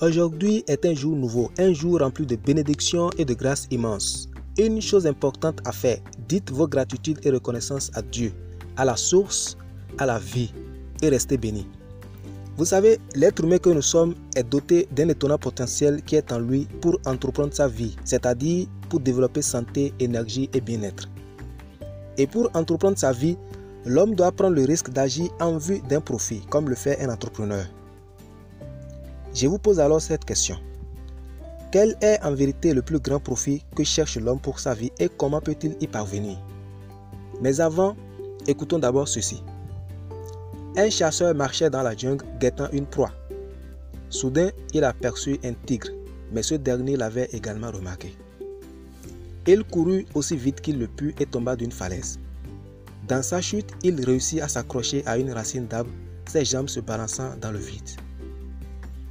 Aujourd'hui est un jour nouveau, un jour rempli de bénédictions et de grâces immenses. Une chose importante à faire, dites vos gratitudes et reconnaissances à Dieu, à la source, à la vie, et restez bénis. Vous savez, l'être humain que nous sommes est doté d'un étonnant potentiel qui est en lui pour entreprendre sa vie, c'est-à-dire pour développer santé, énergie et bien-être. Et pour entreprendre sa vie, l'homme doit prendre le risque d'agir en vue d'un profit, comme le fait un entrepreneur. Je vous pose alors cette question. Quel est en vérité le plus grand profit que cherche l'homme pour sa vie et comment peut-il y parvenir? Mais avant, écoutons d'abord ceci. Un chasseur marchait dans la jungle guettant une proie. Soudain, il aperçut un tigre, mais ce dernier l'avait également remarqué. Il courut aussi vite qu'il le put et tomba d'une falaise. Dans sa chute, il réussit à s'accrocher à une racine d'arbre, ses jambes se balançant dans le vide.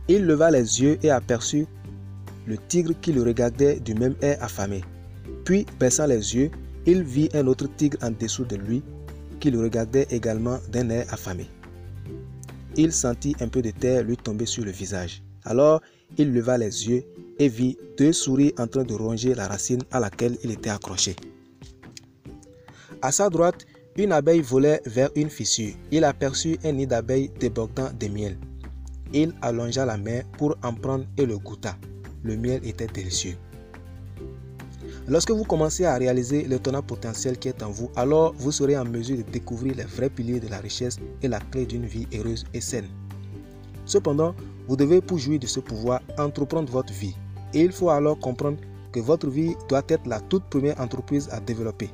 Il leva les yeux et aperçut le tigre qui le regardait du même air affamé. Puis, baissant les yeux, il vit un autre tigre en dessous de lui qui le regardait également d'un air affamé. Il sentit un peu de terre lui tomber sur le visage. Alors, il leva les yeux et vit deux souris en train de ronger la racine à laquelle il était accroché. À sa droite, une abeille volait vers une fissure. Il aperçut un nid d'abeilles débordant de miel. Il allongea la main pour en prendre et le goûta. Le miel était délicieux. Lorsque vous commencez à réaliser l'étonnant potentiel qui est en vous, alors vous serez en mesure de découvrir les vrais piliers de la richesse et la clé d'une vie heureuse et saine. Cependant, vous devez, pour jouir de ce pouvoir, entreprendre votre vie. Et il faut alors comprendre que votre vie doit être la toute première entreprise à développer.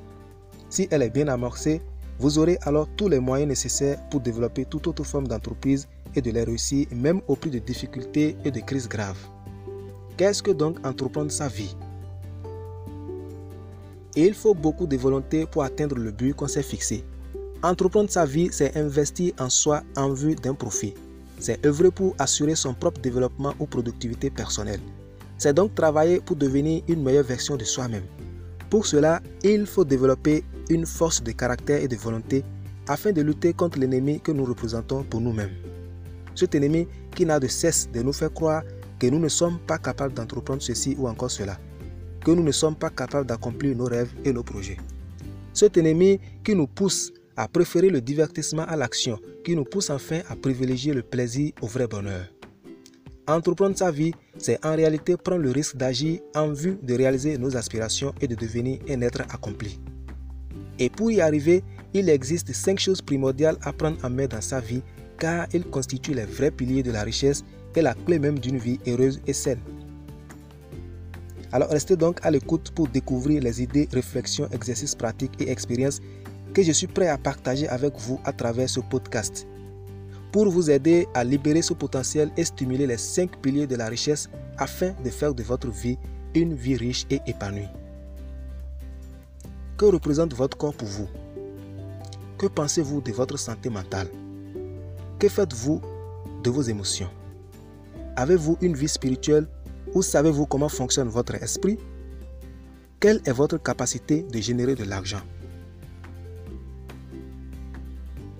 Si elle est bien amorcée, vous aurez alors tous les moyens nécessaires pour développer toute autre forme d'entreprise et de les réussir même au prix de difficultés et de crises graves. Qu'est-ce que donc entreprendre sa vie? Il faut beaucoup de volonté pour atteindre le but qu'on s'est fixé. Entreprendre sa vie, c'est investir en soi en vue d'un profit. C'est œuvrer pour assurer son propre développement ou productivité personnelle. C'est donc travailler pour devenir une meilleure version de soi-même. Pour cela, il faut développer une force de caractère et de volonté afin de lutter contre l'ennemi que nous représentons pour nous-mêmes. Cet ennemi qui n'a de cesse de nous faire croire que nous ne sommes pas capables d'entreprendre ceci ou encore cela que nous ne sommes pas capables d'accomplir nos rêves et nos projets. Cet ennemi qui nous pousse à préférer le divertissement à l'action, qui nous pousse enfin à privilégier le plaisir au vrai bonheur. Entreprendre sa vie, c'est en réalité prendre le risque d'agir en vue de réaliser nos aspirations et de devenir un être accompli. Et pour y arriver, il existe cinq choses primordiales à prendre en main dans sa vie car ils constituent les vrais piliers de la richesse et la clé même d'une vie heureuse et saine. Alors restez donc à l'écoute pour découvrir les idées, réflexions, exercices pratiques et expériences que je suis prêt à partager avec vous à travers ce podcast. Pour vous aider à libérer ce potentiel et stimuler les cinq piliers de la richesse afin de faire de votre vie une vie riche et épanouie. Que représente votre corps pour vous? Que pensez-vous de votre santé mentale? Que faites-vous de vos émotions? Avez-vous une vie spirituelle où savez-vous comment fonctionne votre esprit? Quelle est votre capacité de générer de l'argent?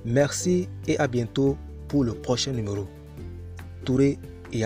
Merci et à bientôt pour le prochain numéro. Touré et.